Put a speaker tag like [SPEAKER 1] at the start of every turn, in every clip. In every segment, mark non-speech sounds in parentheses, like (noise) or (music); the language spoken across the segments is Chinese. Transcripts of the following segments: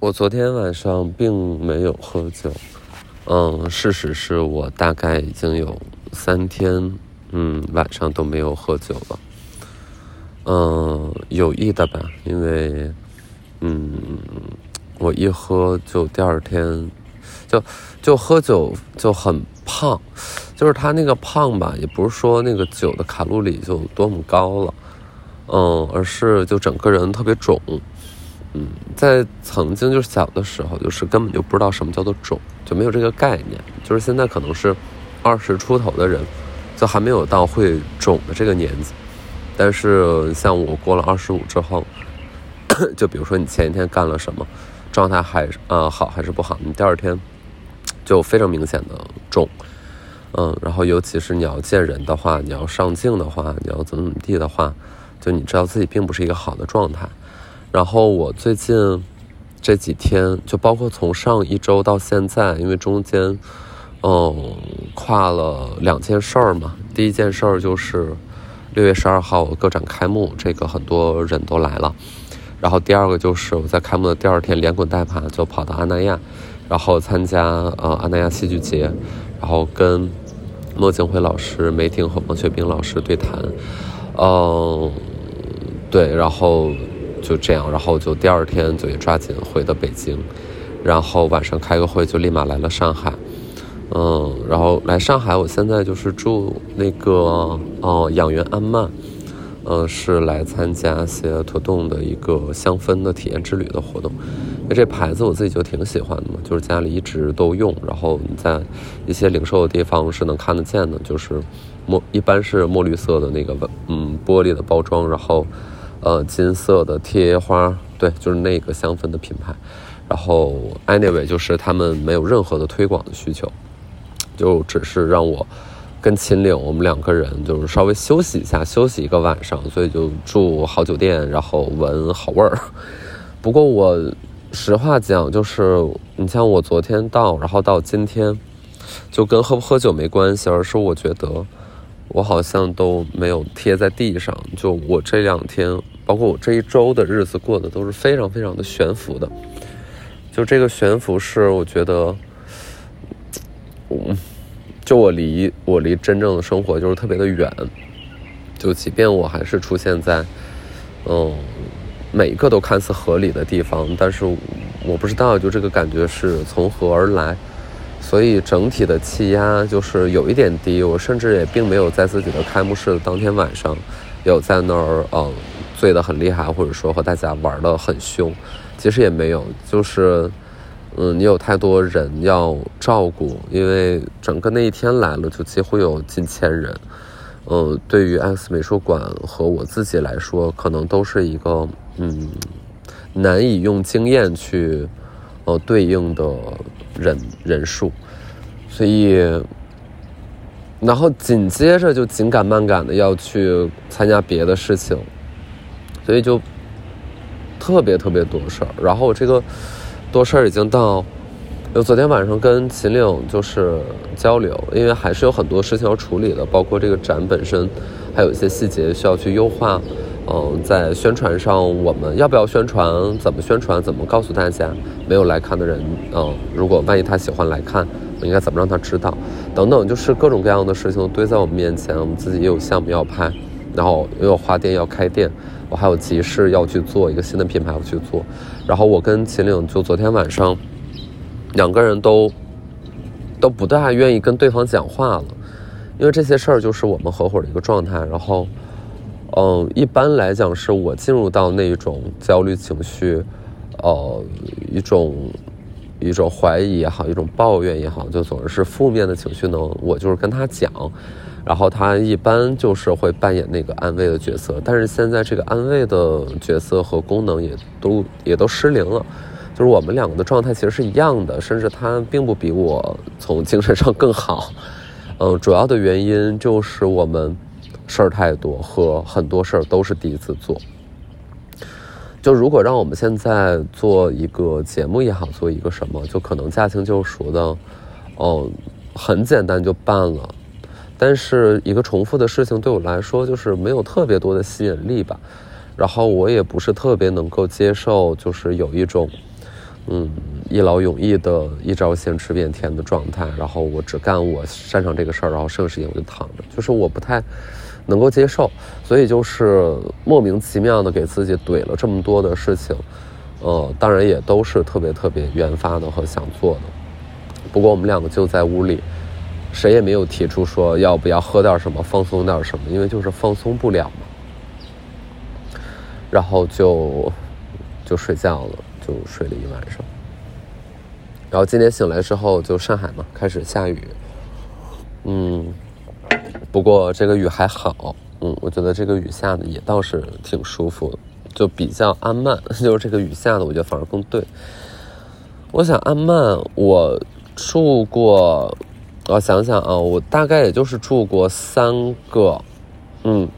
[SPEAKER 1] 我昨天晚上并没有喝酒，嗯，事实是我大概已经有三天，嗯，晚上都没有喝酒了，嗯，有意的吧，因为，嗯，我一喝就第二天，就就喝酒就很胖，就是他那个胖吧，也不是说那个酒的卡路里就多么高了，嗯，而是就整个人特别肿。在曾经就是小的时候，就是根本就不知道什么叫做肿，就没有这个概念。就是现在可能是二十出头的人，就还没有到会肿的这个年纪。但是像我过了二十五之后，(coughs) 就比如说你前一天干了什么，状态还呃好还是不好，你第二天就非常明显的肿。嗯，然后尤其是你要见人的话，你要上镜的话，你要怎么怎么地的话，就你知道自己并不是一个好的状态。然后我最近这几天，就包括从上一周到现在，因为中间嗯跨了两件事儿嘛。第一件事儿就是六月十二号个展开幕，这个很多人都来了。然后第二个就是我在开幕的第二天连滚带爬就跑到阿那亚，然后参加呃阿那亚戏剧节，然后跟莫景辉老师、梅婷和王雪冰老师对谈。嗯，对，然后。就这样，然后就第二天就也抓紧回的北京，然后晚上开个会就立马来了上海，嗯，然后来上海，我现在就是住那个哦养元安曼，嗯，是来参加些特动的一个香氛的体验之旅的活动，那这牌子我自己就挺喜欢的嘛，就是家里一直都用，然后在一些零售的地方是能看得见的，就是墨一般是墨绿色的那个嗯玻璃的包装，然后。呃，金色的贴花，对，就是那个香氛的品牌。然后，anyway，就是他们没有任何的推广的需求，就只是让我跟秦岭我们两个人就是稍微休息一下，休息一个晚上，所以就住好酒店，然后闻好味儿。不过我实话讲，就是你像我昨天到，然后到今天，就跟喝不喝酒没关系，而是我觉得。我好像都没有贴在地上，就我这两天，包括我这一周的日子过得都是非常非常的悬浮的。就这个悬浮是，我觉得，嗯，就我离我离真正的生活就是特别的远。就即便我还是出现在，嗯，每一个都看似合理的地方，但是我不知道，就这个感觉是从何而来。所以整体的气压就是有一点低，我甚至也并没有在自己的开幕式的当天晚上，有在那儿嗯醉得很厉害，或者说和大家玩得很凶，其实也没有，就是嗯你有太多人要照顾，因为整个那一天来了就几乎有近千人，嗯对于 X 美术馆和我自己来说，可能都是一个嗯难以用经验去呃对应的。人人数，所以，然后紧接着就紧赶慢赶的要去参加别的事情，所以就特别特别多事儿。然后我这个多事儿已经到，有昨天晚上跟秦岭就是交流，因为还是有很多事情要处理的，包括这个展本身，还有一些细节需要去优化。嗯，在宣传上，我们要不要宣传？怎么宣传？怎么告诉大家？没有来看的人，嗯，如果万一他喜欢来看，我应该怎么让他知道？等等，就是各种各样的事情堆在我们面前。我们自己也有项目要拍，然后也有花店要开店，我还有集市要去做一个新的品牌要去做。然后我跟秦岭就昨天晚上，两个人都都不大愿意跟对方讲话了，因为这些事儿就是我们合伙的一个状态。然后。嗯，一般来讲，是我进入到那一种焦虑情绪，呃，一种一种怀疑也好，一种抱怨也好，就总是是负面的情绪呢。我就是跟他讲，然后他一般就是会扮演那个安慰的角色。但是现在这个安慰的角色和功能也都也都失灵了，就是我们两个的状态其实是一样的，甚至他并不比我从精神上更好。嗯，主要的原因就是我们。事儿太多，和很多事儿都是第一次做。就如果让我们现在做一个节目也好，做一个什么，就可能驾轻就熟的，哦，很简单就办了。但是一个重复的事情对我来说，就是没有特别多的吸引力吧。然后我也不是特别能够接受，就是有一种嗯，一劳永逸的一招鲜吃遍天的状态，然后我只干我擅长这个事儿，然后剩下时间我就躺着，就是我不太能够接受，所以就是莫名其妙的给自己怼了这么多的事情，呃，当然也都是特别特别原发的和想做的，不过我们两个就在屋里，谁也没有提出说要不要喝点什么放松点什么，因为就是放松不了嘛，然后就就睡觉了。就睡了一晚上，然后今天醒来之后就上海嘛，开始下雨。嗯，不过这个雨还好，嗯，我觉得这个雨下的也倒是挺舒服的，就比较安曼。(laughs) 就是这个雨下的，我觉得反而更对。我想安曼，我住过，我想想啊，我大概也就是住过三个，嗯，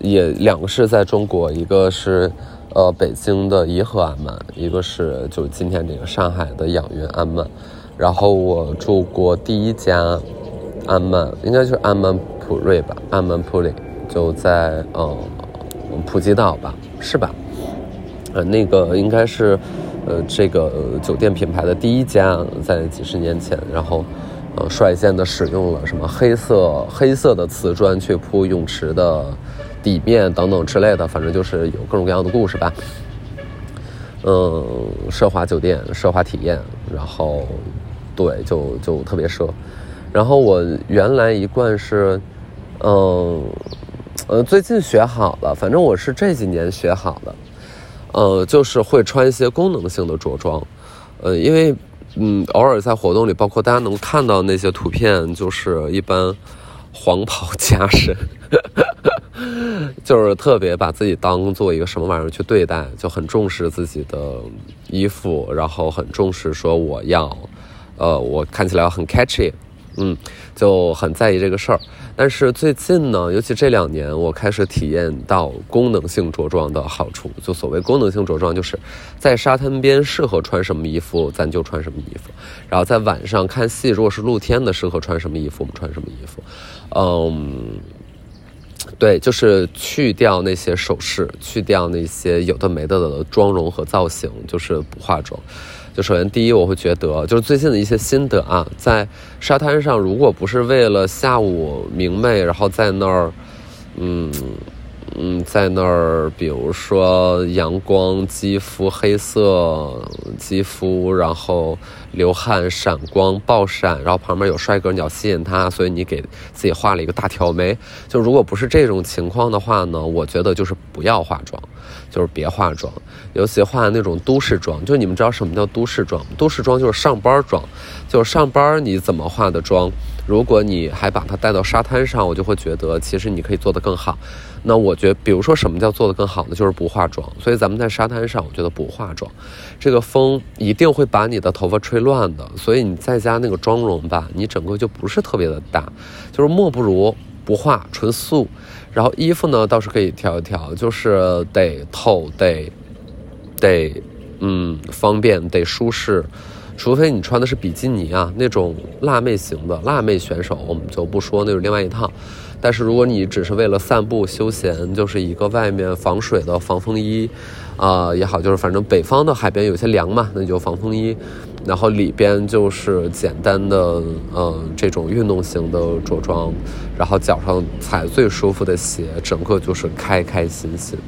[SPEAKER 1] 也两个是在中国，一个是。呃，北京的颐和安曼，一个是就是今天这个上海的养云安曼，然后我住过第一家安曼，应该就是安曼普瑞吧，安曼普里就在呃普吉岛吧，是吧？呃，那个应该是呃这个酒店品牌的第一家，在几十年前，然后呃率先的使用了什么黑色黑色的瓷砖去铺泳池的。底面等等之类的，反正就是有各种各样的故事吧。嗯，奢华酒店、奢华体验，然后对，就就特别奢。然后我原来一贯是，嗯，呃，最近学好了，反正我是这几年学好的，呃，就是会穿一些功能性的着装，呃，因为嗯，偶尔在活动里，包括大家能看到那些图片，就是一般黄袍 (laughs) 加身。(laughs) 就是特别把自己当做一个什么玩意儿去对待，就很重视自己的衣服，然后很重视说我要，呃，我看起来很 catchy，嗯，就很在意这个事儿。但是最近呢，尤其这两年，我开始体验到功能性着装的好处。就所谓功能性着装，就是在沙滩边适合穿什么衣服，咱就穿什么衣服；然后在晚上看戏，如果是露天的，适合穿什么衣服，我们穿什么衣服。嗯。对，就是去掉那些首饰，去掉那些有的没的的妆容和造型，就是不化妆。就首先第一，我会觉得，就是最近的一些心得啊，在沙滩上，如果不是为了下午明媚，然后在那儿，嗯。嗯，在那儿，比如说阳光，肌肤黑色，肌肤，然后流汗，闪光，爆闪，然后旁边有帅哥，你要吸引他，所以你给自己画了一个大挑眉。就如果不是这种情况的话呢，我觉得就是不要化妆，就是别化妆，尤其化那种都市妆。就你们知道什么叫都市妆？都市妆就是上班妆，就是上班你怎么化的妆？如果你还把它带到沙滩上，我就会觉得其实你可以做得更好。那我觉得，比如说什么叫做得更好呢？就是不化妆。所以咱们在沙滩上，我觉得不化妆，这个风一定会把你的头发吹乱的。所以你在家那个妆容吧，你整个就不是特别的大，就是莫不如不化，纯素。然后衣服呢，倒是可以调一调，就是得透，得得嗯方便，得舒适。除非你穿的是比基尼啊，那种辣妹型的辣妹选手，我们就不说，那是另外一套。但是如果你只是为了散步休闲，就是一个外面防水的防风衣，啊也好，就是反正北方的海边有些凉嘛，那就防风衣，然后里边就是简单的嗯这种运动型的着装，然后脚上踩最舒服的鞋，整个就是开开心心。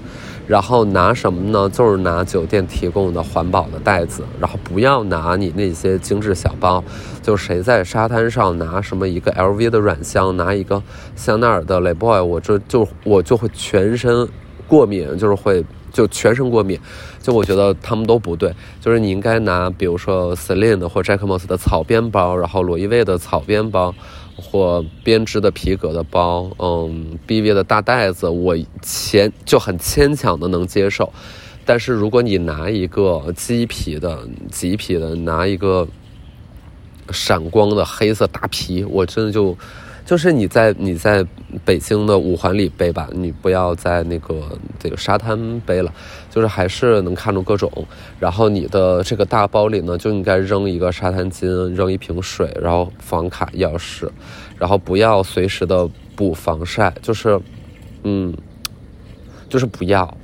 [SPEAKER 1] 然后拿什么呢？就是拿酒店提供的环保的袋子，然后不要拿你那些精致小包。就谁在沙滩上拿什么一个 LV 的软箱，拿一个香奈儿的 Le Boy，我这就我就会全身过敏，就是会就全身过敏。就我觉得他们都不对，就是你应该拿，比如说 Celine 的或 Jacquemus 的草编包，然后罗意威的草编包。或编织的皮革的包，嗯，BV 的大袋子，我牵就很牵强的能接受。但是如果你拿一个鸡皮的、麂皮的，拿一个闪光的黑色大皮，我真的就。就是你在你在北京的五环里背吧，你不要在那个这个沙滩背了，就是还是能看出各种。然后你的这个大包里呢，就应该扔一个沙滩巾，扔一瓶水，然后房卡、钥匙，然后不要随时的补防晒，就是，嗯，就是不要，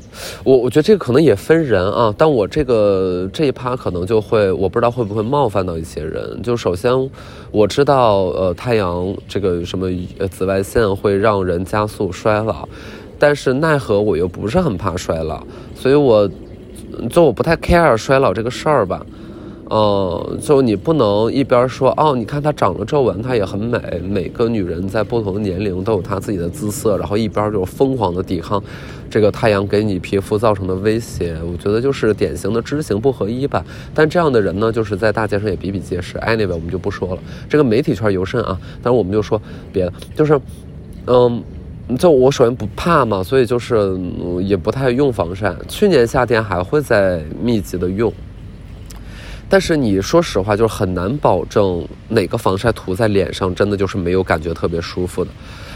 [SPEAKER 1] 我我觉得这个可能也分人啊，但我这个这一趴可能就会，我不知道会不会冒犯到一些人。就首先我知道，呃，太阳这个什么紫外线会让人加速衰老，但是奈何我又不是很怕衰老，所以我就我不太 care 衰老这个事儿吧。嗯，就你不能一边说哦，你看她长了皱纹，她也很美。每个女人在不同的年龄都有她自己的姿色，然后一边就疯狂的抵抗这个太阳给你皮肤造成的威胁。我觉得就是典型的知行不合一吧。但这样的人呢，就是在大街上也比比皆是。Anyway，我们就不说了，这个媒体圈尤甚啊。但是我们就说别的，就是，嗯，就我首先不怕嘛，所以就是也不太用防晒。去年夏天还会在密集的用。但是你说实话，就是很难保证哪个防晒涂在脸上真的就是没有感觉特别舒服的。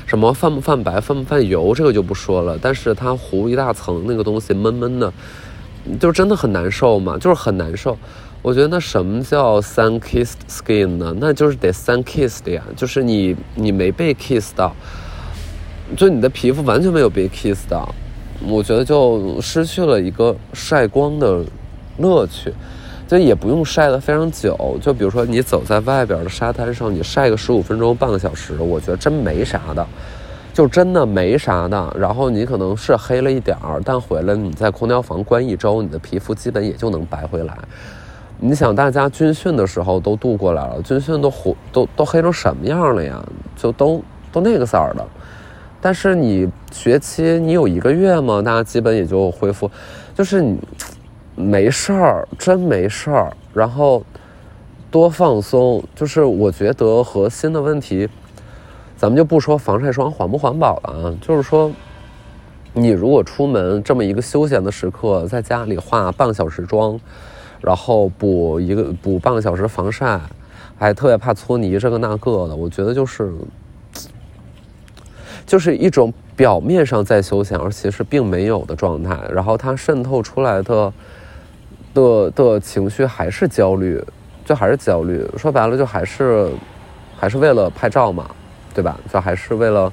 [SPEAKER 1] 什么泛不泛白、泛不泛油，这个就不说了。但是它糊一大层那个东西闷闷的，就真的很难受嘛，就是很难受。我觉得那什么叫 sun kissed skin 呢？那就是得 sun kissed 呀，就是你你没被 kiss 到，就你的皮肤完全没有被 kiss 到，我觉得就失去了一个晒光的乐趣。就也不用晒得非常久，就比如说你走在外边的沙滩上，你晒个十五分钟、半个小时，我觉得真没啥的，就真的没啥的。然后你可能是黑了一点儿，但回来你在空调房关一周，你的皮肤基本也就能白回来。你想，大家军训的时候都度过来了，军训都火都都黑成什么样了呀？就都都那个色儿的。但是你学期你有一个月嘛，大家基本也就恢复，就是你。没事儿，真没事儿。然后多放松，就是我觉得核心的问题，咱们就不说防晒霜环不环保了啊，就是说，你如果出门这么一个休闲的时刻，在家里化半个小时妆，然后补一个补半个小时防晒，还特别怕搓泥这个那个的，我觉得就是，就是一种表面上在休闲，而其实并没有的状态，然后它渗透出来的。的的情绪还是焦虑，就还是焦虑。说白了，就还是，还是为了拍照嘛，对吧？就还是为了，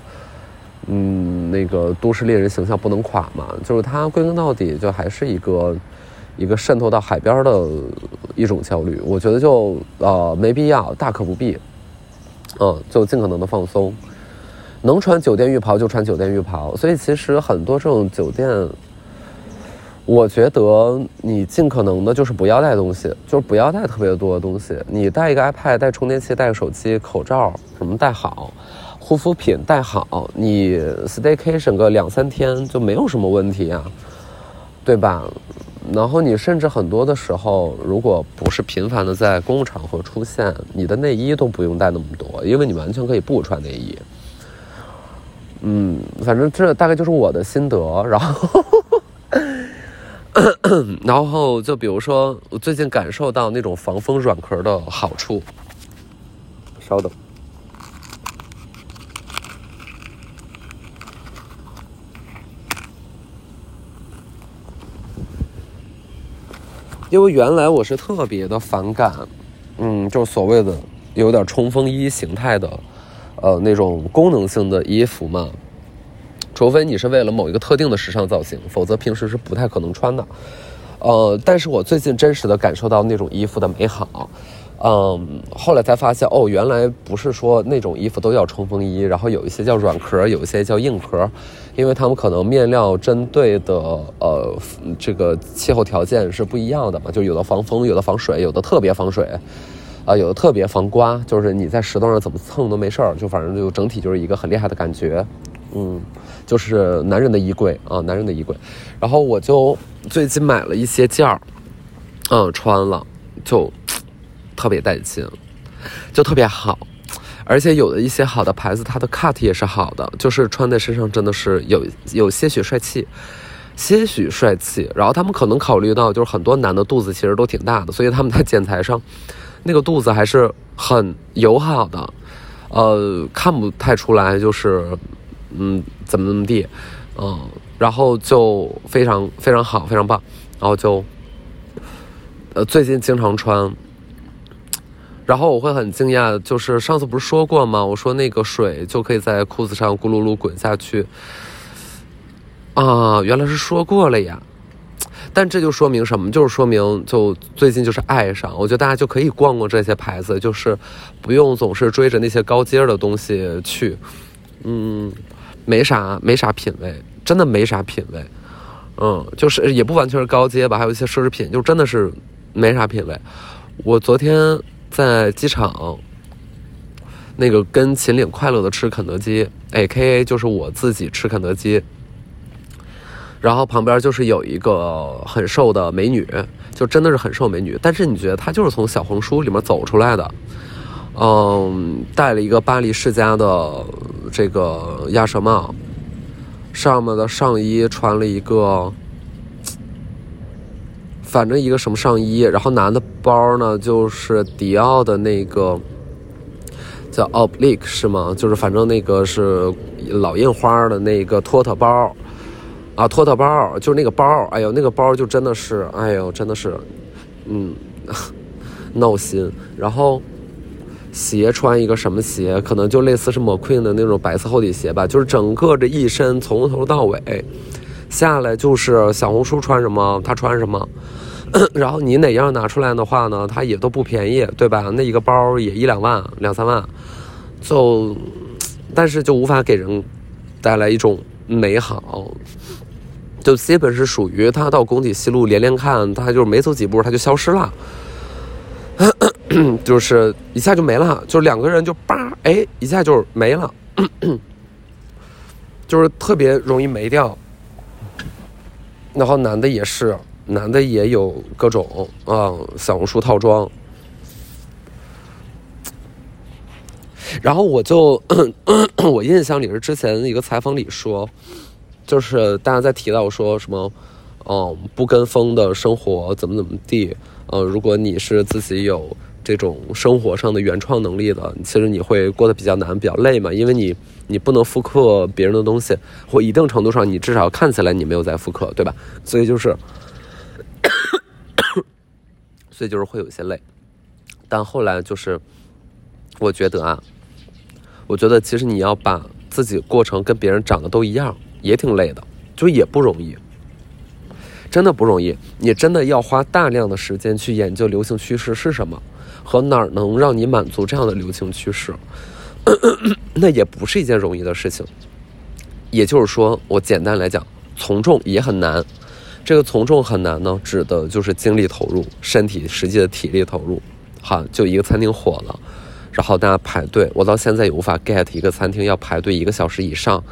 [SPEAKER 1] 嗯，那个都市丽人形象不能垮嘛。就是它归根到底，就还是一个，一个渗透到海边的一种焦虑。我觉得就呃没必要，大可不必。嗯，就尽可能的放松，能穿酒店浴袍就穿酒店浴袍。所以其实很多这种酒店。我觉得你尽可能的就是不要带东西，就是不要带特别多的东西。你带一个 iPad，带充电器，带个手机，口罩什么带好，护肤品带好。你 staycation 个两三天就没有什么问题啊，对吧？然后你甚至很多的时候，如果不是频繁的在公共场合出现，你的内衣都不用带那么多，因为你完全可以不穿内衣。嗯，反正这大概就是我的心得，然后。(coughs) 然后就比如说，我最近感受到那种防风软壳的好处。稍等，因为原来我是特别的反感，嗯，就是所谓的有点冲锋衣形态的，呃，那种功能性的衣服嘛。除非你是为了某一个特定的时尚造型，否则平时是不太可能穿的。呃，但是我最近真实的感受到那种衣服的美好。嗯，后来才发现，哦，原来不是说那种衣服都叫冲锋衣，然后有一些叫软壳，有一些叫硬壳，因为他们可能面料针对的呃这个气候条件是不一样的嘛，就有的防风，有的防水，有的特别防水，啊，有的特别防刮，就是你在石头上怎么蹭都没事儿，就反正就整体就是一个很厉害的感觉。嗯。就是男人的衣柜啊，男人的衣柜。然后我就最近买了一些件儿，嗯，穿了就特别带劲，就特别好。而且有的一些好的牌子，它的 cut 也是好的，就是穿在身上真的是有有些许帅气，些许帅气。然后他们可能考虑到，就是很多男的肚子其实都挺大的，所以他们在剪裁上那个肚子还是很友好的，呃，看不太出来就是。嗯，怎么怎么地，嗯，然后就非常非常好，非常棒，然后就，呃，最近经常穿，然后我会很惊讶，就是上次不是说过吗？我说那个水就可以在裤子上咕噜噜滚下去，啊，原来是说过了呀。但这就说明什么？就是说明，就最近就是爱上。我觉得大家就可以逛逛这些牌子，就是不用总是追着那些高阶的东西去。嗯，没啥没啥品味，真的没啥品味。嗯，就是也不完全是高阶吧，还有一些奢侈品，就真的是没啥品味。我昨天在机场，那个跟秦岭快乐的吃肯德基，A K A 就是我自己吃肯德基。然后旁边就是有一个很瘦的美女，就真的是很瘦美女。但是你觉得她就是从小红书里面走出来的，嗯，戴了一个巴黎世家的这个鸭舌帽，上面的上衣穿了一个，(tsk) 反正一个什么上衣，然后拿的包呢就是迪奥的那个叫 Oblique 是吗？就是反正那个是老印花的那个托特包。啊，托特包就是那个包，哎呦，那个包就真的是，哎呦，真的是，嗯，(laughs) 闹心。然后鞋穿一个什么鞋？可能就类似是 McQueen 的那种白色厚底鞋吧。就是整个这一身从头到尾下来就是小红书穿什么他穿什么，(clears throat) 然后你哪样拿出来的话呢，它也都不便宜，对吧？那一个包也一两万、两三万，就但是就无法给人带来一种美好。就基本是属于他到工体西路连连看，他就没走几步他就消失了，(clears throat) 就是一下就没了，就两个人就叭哎一下就没了，(clears throat) 就是特别容易没掉。然后男的也是，男的也有各种啊小红书套装。然后我就 (clears throat) 我印象里是之前一个采访里说。就是大家在提到说什么，嗯，不跟风的生活怎么怎么地，呃，如果你是自己有这种生活上的原创能力的，其实你会过得比较难，比较累嘛，因为你你不能复刻别人的东西，或一定程度上你至少看起来你没有在复刻，对吧？所以就是，所以就是会有些累，但后来就是，我觉得啊，我觉得其实你要把自己过成跟别人长得都一样。也挺累的，就也不容易，真的不容易。你真的要花大量的时间去研究流行趋势是什么，和哪儿能让你满足这样的流行趋势，那也不是一件容易的事情。也就是说，我简单来讲，从众也很难。这个从众很难呢，指的就是精力投入、身体实际的体力投入。好，就一个餐厅火了，然后大家排队，我到现在也无法 get 一个餐厅要排队一个小时以上。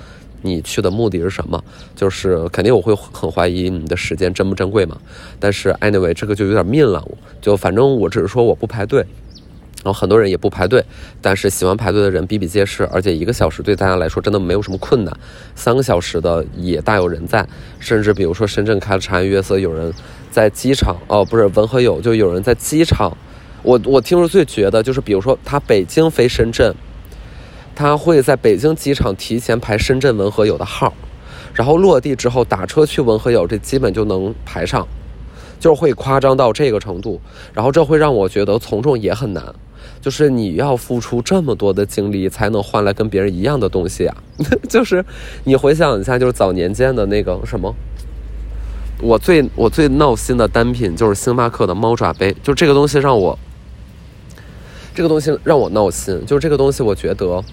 [SPEAKER 1] 你去的目的是什么？就是肯定我会很怀疑你的时间珍不珍贵嘛。但是 anyway 这个就有点命了，就反正我只是说我不排队，然后很多人也不排队，但是喜欢排队的人比比皆是，而且一个小时对大家来说真的没有什么困难，三个小时的也大有人在，甚至比如说深圳开了茶颜悦色，有人在机场哦，不是文和友，就有人在机场，我我听说最绝的就是比如说他北京飞深圳。他会在北京机场提前排深圳文和友的号，然后落地之后打车去文和友，这基本就能排上，就会夸张到这个程度。然后这会让我觉得从众也很难，就是你要付出这么多的精力才能换来跟别人一样的东西啊！(laughs) 就是你回想一下，就是早年间的那个什么，我最我最闹心的单品就是星巴克的猫爪杯，就这个东西让我，这个东西让我闹心，就是这个东西我觉得。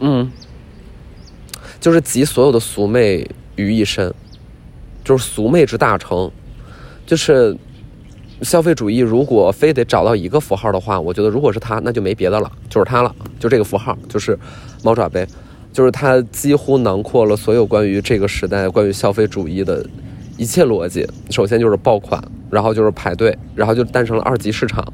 [SPEAKER 1] 嗯，就是集所有的俗媚于一身，就是俗媚之大成。就是消费主义，如果非得找到一个符号的话，我觉得如果是它，那就没别的了，就是它了，就这个符号，就是猫爪杯，就是它几乎囊括了所有关于这个时代、关于消费主义的一切逻辑。首先就是爆款，然后就是排队，然后就诞生了二级市场。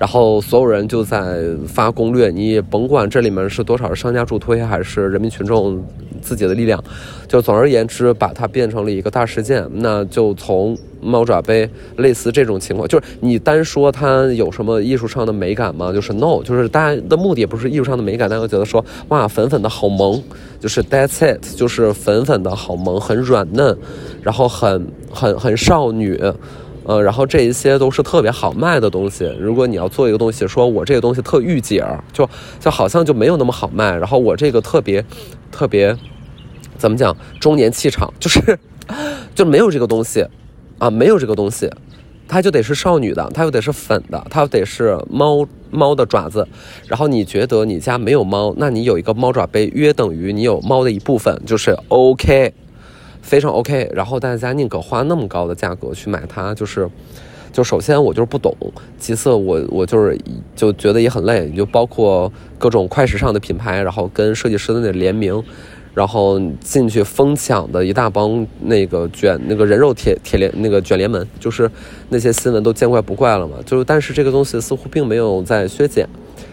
[SPEAKER 1] 然后所有人就在发攻略，你甭管这里面是多少商家助推，还是人民群众自己的力量，就总而言之，把它变成了一个大事件。那就从猫爪杯类似这种情况，就是你单说它有什么艺术上的美感吗？就是 no，就是大家的目的不是艺术上的美感，大家觉得说哇粉粉的好萌，就是 that's it，就是粉粉的好萌，很软嫩，然后很很很少女。呃，然后这一些都是特别好卖的东西。如果你要做一个东西，说我这个东西特御姐，就就好像就没有那么好卖。然后我这个特别特别怎么讲中年气场，就是就没有这个东西啊，没有这个东西，它就得是少女的，它又得是粉的，它又得是猫猫的爪子。然后你觉得你家没有猫，那你有一个猫爪杯，约等于你有猫的一部分，就是 OK，非常 OK。然后大家宁可花那么高的价格去买它，就是。就首先我就是不懂，其次我我就是就觉得也很累，就包括各种快时尚的品牌，然后跟设计师的那联名，然后进去疯抢的一大帮那个卷那个人肉铁铁帘那个卷帘门，就是那些新闻都见怪不怪了嘛。就是但是这个东西似乎并没有在削减，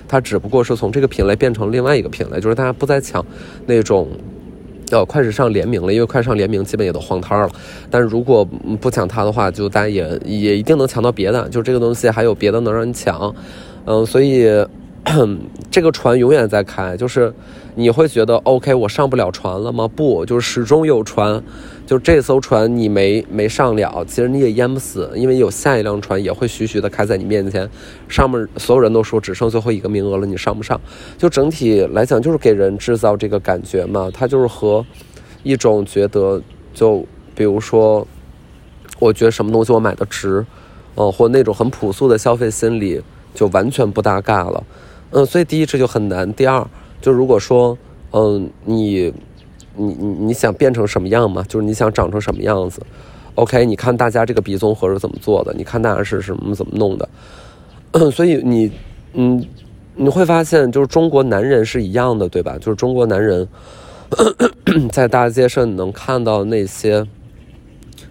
[SPEAKER 1] 它只不过是从这个品类变成另外一个品类，就是大家不再抢那种。要，快时尚联名了，因为快时尚联名基本也都荒摊了。但是如果不抢它的话，就大家也也一定能抢到别的。就这个东西还有别的能让你抢，嗯，所以 (clears throat) 这个船永远在开，就是。你会觉得 OK，我上不了船了吗？不，就是始终有船，就这艘船你没没上了，其实你也淹不死，因为有下一辆船也会徐徐的开在你面前，上面所有人都说只剩最后一个名额了，你上不上？就整体来讲，就是给人制造这个感觉嘛，它就是和一种觉得，就比如说，我觉得什么东西我买的值，嗯，或那种很朴素的消费心理就完全不搭嘎了，嗯，所以第一这就很难，第二。就如果说，嗯，你，你你你想变成什么样嘛？就是你想长成什么样子？OK，你看大家这个鼻综合是怎么做的？你看大家是什么怎么弄的？(clears throat) 所以你，嗯，你会发现，就是中国男人是一样的，对吧？就是中国男人，(coughs) 在大街上能看到那些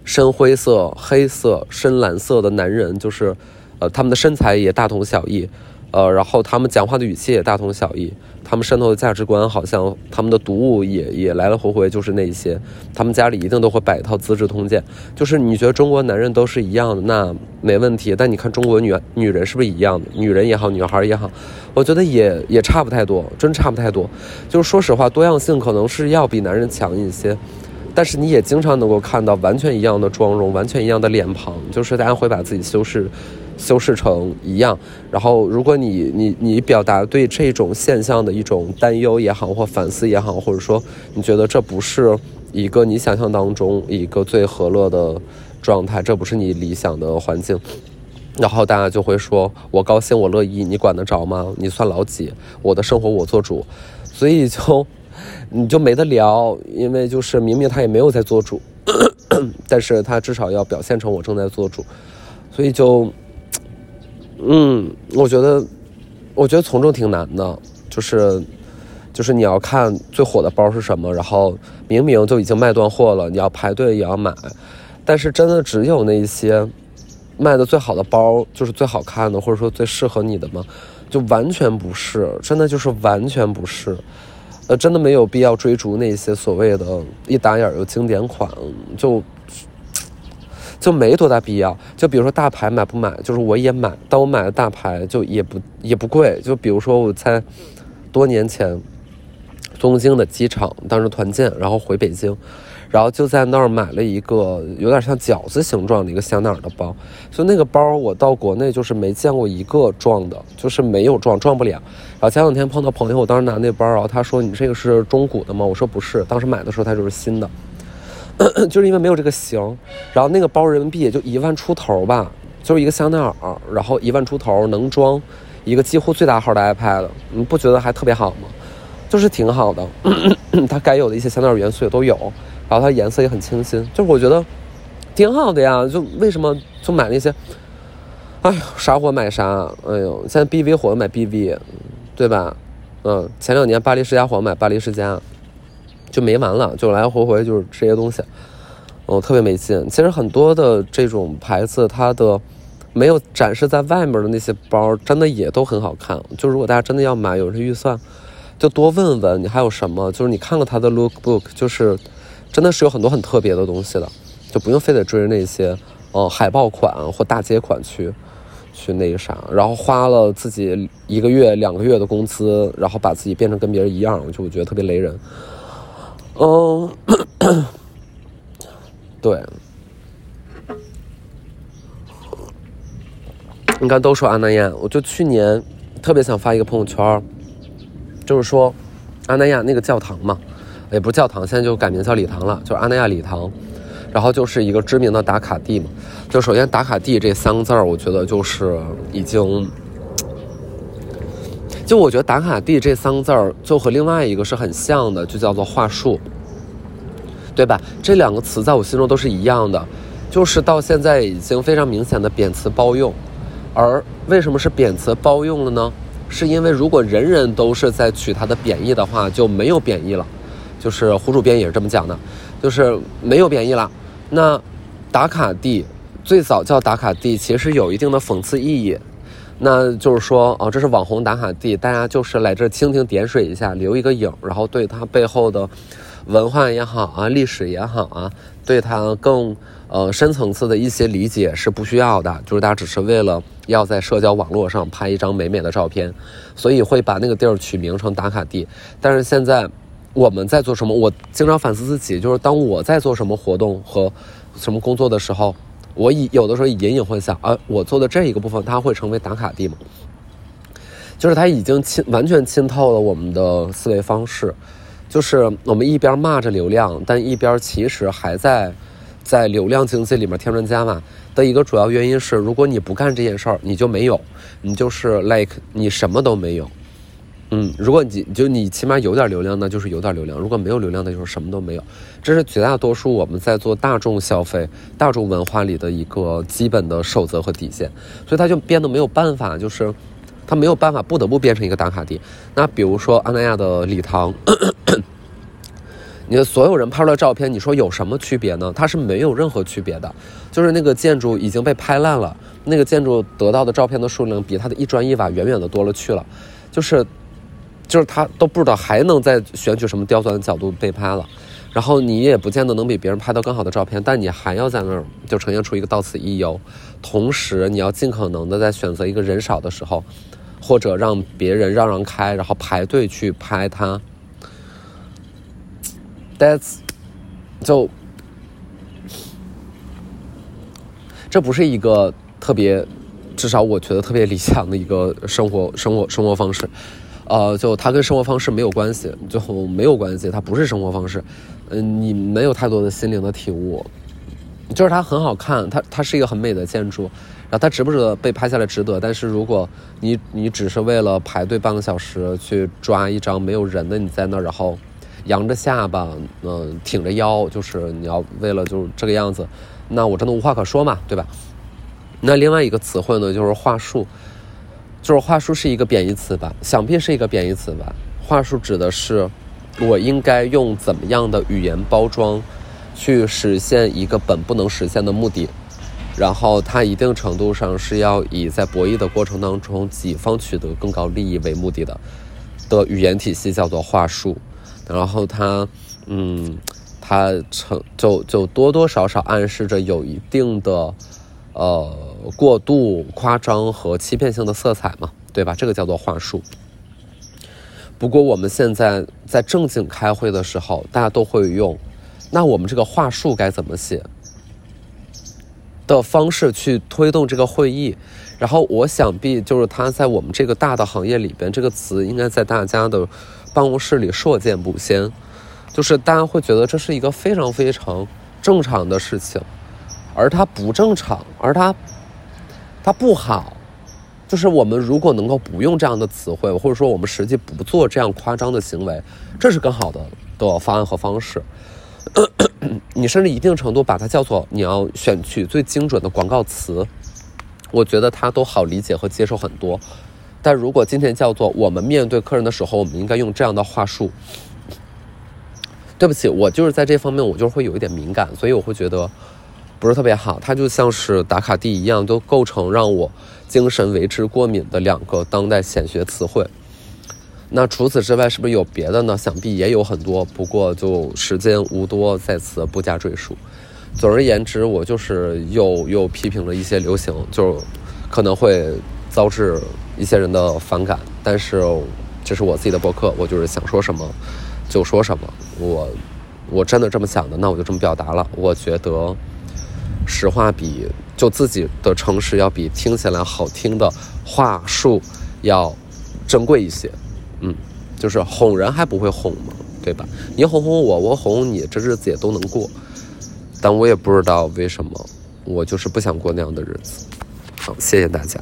[SPEAKER 1] 深灰色、黑色、深蓝色的男人，就是，呃，他们的身材也大同小异，呃，然后他们讲话的语气也大同小异。他们渗透的价值观，好像他们的读物也也来来回回就是那一些，他们家里一定都会摆一套《资治通鉴》，就是你觉得中国男人都是一样的，那没问题。但你看中国女女人是不是一样的？女人也好，女孩也好，我觉得也也差不太多，真差不太多。就是说实话，多样性可能是要比男人强一些，但是你也经常能够看到完全一样的妆容，完全一样的脸庞，就是大家会把自己修饰。修饰成一样，然后如果你你你表达对这种现象的一种担忧也好，或反思也好，或者说你觉得这不是一个你想象当中一个最和乐的状态，这不是你理想的环境，然后大家就会说我高兴我乐意，你管得着吗？你算老几？我的生活我做主，所以就你就没得聊，因为就是明明他也没有在做主，但是他至少要表现成我正在做主，所以就。嗯，我觉得，我觉得从众挺难的，就是，就是你要看最火的包是什么，然后明明就已经卖断货了，你要排队也要买，但是真的只有那些卖的最好的包就是最好看的，或者说最适合你的吗？就完全不是，真的就是完全不是，呃，真的没有必要追逐那些所谓的一打眼儿又经典款，就。就没多大必要，就比如说大牌买不买，就是我也买，但我买的大牌就也不也不贵。就比如说我在多年前东京的机场当时团建，然后回北京，然后就在那儿买了一个有点像饺子形状的一个香奈儿的包。就那个包我到国内就是没见过一个撞的，就是没有撞，撞不了。然后前两天碰到朋友，我当时拿那包，然后他说你这个是中古的吗？我说不是，当时买的时候它就是新的。(clears throat) 就是因为没有这个型，然后那个包人民币也就一万出头吧，就是一个香奈儿，然后一万出头能装一个几乎最大号的 iPad，你不觉得还特别好吗？就是挺好的，(clears throat) 它该有的一些香奈儿元素也都有，然后它颜色也很清新，就是我觉得挺好的呀。就为什么就买那些？哎呦，啥火买啥，哎呦，现在 BV 火买 BV，对吧？嗯，前两年巴黎世家火买巴黎世家。就没完了，就来来回回就是这些东西，哦，特别没劲。其实很多的这种牌子，它的没有展示在外面的那些包，真的也都很好看。就如果大家真的要买，有这预算，就多问问你还有什么。就是你看看它的 look book，就是真的是有很多很特别的东西的，就不用非得追着那些哦海报款或大街款去去那个啥，然后花了自己一个月两个月的工资，然后把自己变成跟别人一样，就我觉得特别雷人。嗯，(coughs) 对，你看都说阿那亚，我就去年特别想发一个朋友圈，就是说阿那亚那个教堂嘛，也不是教堂，现在就改名叫礼堂了，就是阿那亚礼堂。然后就是一个知名的打卡地嘛。就首先打卡地这三个字儿，我觉得就是已经，就我觉得打卡地这三个字儿就和另外一个是很像的，就叫做话术，对吧？这两个词在我心中都是一样的，就是到现在已经非常明显的贬词包用。而为什么是贬词包用了呢？是因为如果人人都是在取它的贬义的话，就没有贬义了。就是胡主编也是这么讲的，就是没有贬义了。那打卡地最早叫打卡地，其实有一定的讽刺意义。那就是说，哦，这是网红打卡地，大家就是来这蜻蜓点水一下，留一个影，然后对它背后的文化也好啊，历史也好啊，对它更呃深层次的一些理解是不需要的。就是大家只是为了要在社交网络上拍一张美美的照片，所以会把那个地儿取名成打卡地。但是现在。我们在做什么？我经常反思自己，就是当我在做什么活动和什么工作的时候，我以有的时候隐隐会想，啊，我做的这一个部分，它会成为打卡地吗？就是它已经浸完全浸透了我们的思维方式，就是我们一边骂着流量，但一边其实还在在流量经济里面添砖加瓦的一个主要原因是，如果你不干这件事儿，你就没有，你就是 like 你什么都没有。嗯，如果你就你起码有点流量，那就是有点流量；如果没有流量，那就是什么都没有。这是绝大多数我们在做大众消费、大众文化里的一个基本的守则和底线，所以它就变得没有办法，就是它没有办法不得不变成一个打卡地。那比如说阿那亚的礼堂，(coughs) 你的所有人拍出来照片，你说有什么区别呢？它是没有任何区别的，就是那个建筑已经被拍烂了，那个建筑得到的照片的数量比它的一砖一瓦远远的多了去了，就是。就是他都不知道还能再选取什么刁钻的角度被拍了，然后你也不见得能比别人拍到更好的照片，但你还要在那儿就呈现出一个到此一游，同时你要尽可能的在选择一个人少的时候，或者让别人让让开，然后排队去拍他。That's 就这不是一个特别，至少我觉得特别理想的一个生活生活生活方式。呃，就它跟生活方式没有关系，最后没有关系，它不是生活方式。嗯，你没有太多的心灵的体悟，就是它很好看，它它是一个很美的建筑，然后它值不值得被拍下来？值得。但是如果你你只是为了排队半个小时去抓一张没有人的你在那儿，然后扬着下巴，嗯，挺着腰，就是你要为了就是这个样子，那我真的无话可说嘛，对吧？那另外一个词汇呢，就是话术。就是话术是一个贬义词吧，想必是一个贬义词吧。话术指的是，我应该用怎么样的语言包装，去实现一个本不能实现的目的，然后它一定程度上是要以在博弈的过程当中，己方取得更高利益为目的的的语言体系叫做话术。然后它，嗯，它成就就多多少少暗示着有一定的。呃，过度夸张和欺骗性的色彩嘛，对吧？这个叫做话术。不过我们现在在正经开会的时候，大家都会用，那我们这个话术该怎么写的方式去推动这个会议？然后我想必就是它在我们这个大的行业里边，这个词应该在大家的办公室里硕见不鲜，就是大家会觉得这是一个非常非常正常的事情。而它不正常，而它，它不好，就是我们如果能够不用这样的词汇，或者说我们实际不做这样夸张的行为，这是更好的的方案和方式。(coughs) 你甚至一定程度把它叫做你要选取最精准的广告词，我觉得它都好理解和接受很多。但如果今天叫做我们面对客人的时候，我们应该用这样的话术，对不起，我就是在这方面我就会有一点敏感，所以我会觉得。不是特别好，它就像是打卡地一样，都构成让我精神为之过敏的两个当代显学词汇。那除此之外，是不是有别的呢？想必也有很多，不过就时间无多，在此不加赘述。总而言之，我就是又又批评了一些流行，就可能会遭致一些人的反感。但是这是我自己的博客，我就是想说什么就说什么。我我真的这么想的，那我就这么表达了。我觉得。实话比就自己的诚实要比听起来好听的话术要珍贵一些，嗯，就是哄人还不会哄吗？对吧？你哄哄我，我哄哄你，这日子也都能过。但我也不知道为什么，我就是不想过那样的日子。好，谢谢大家。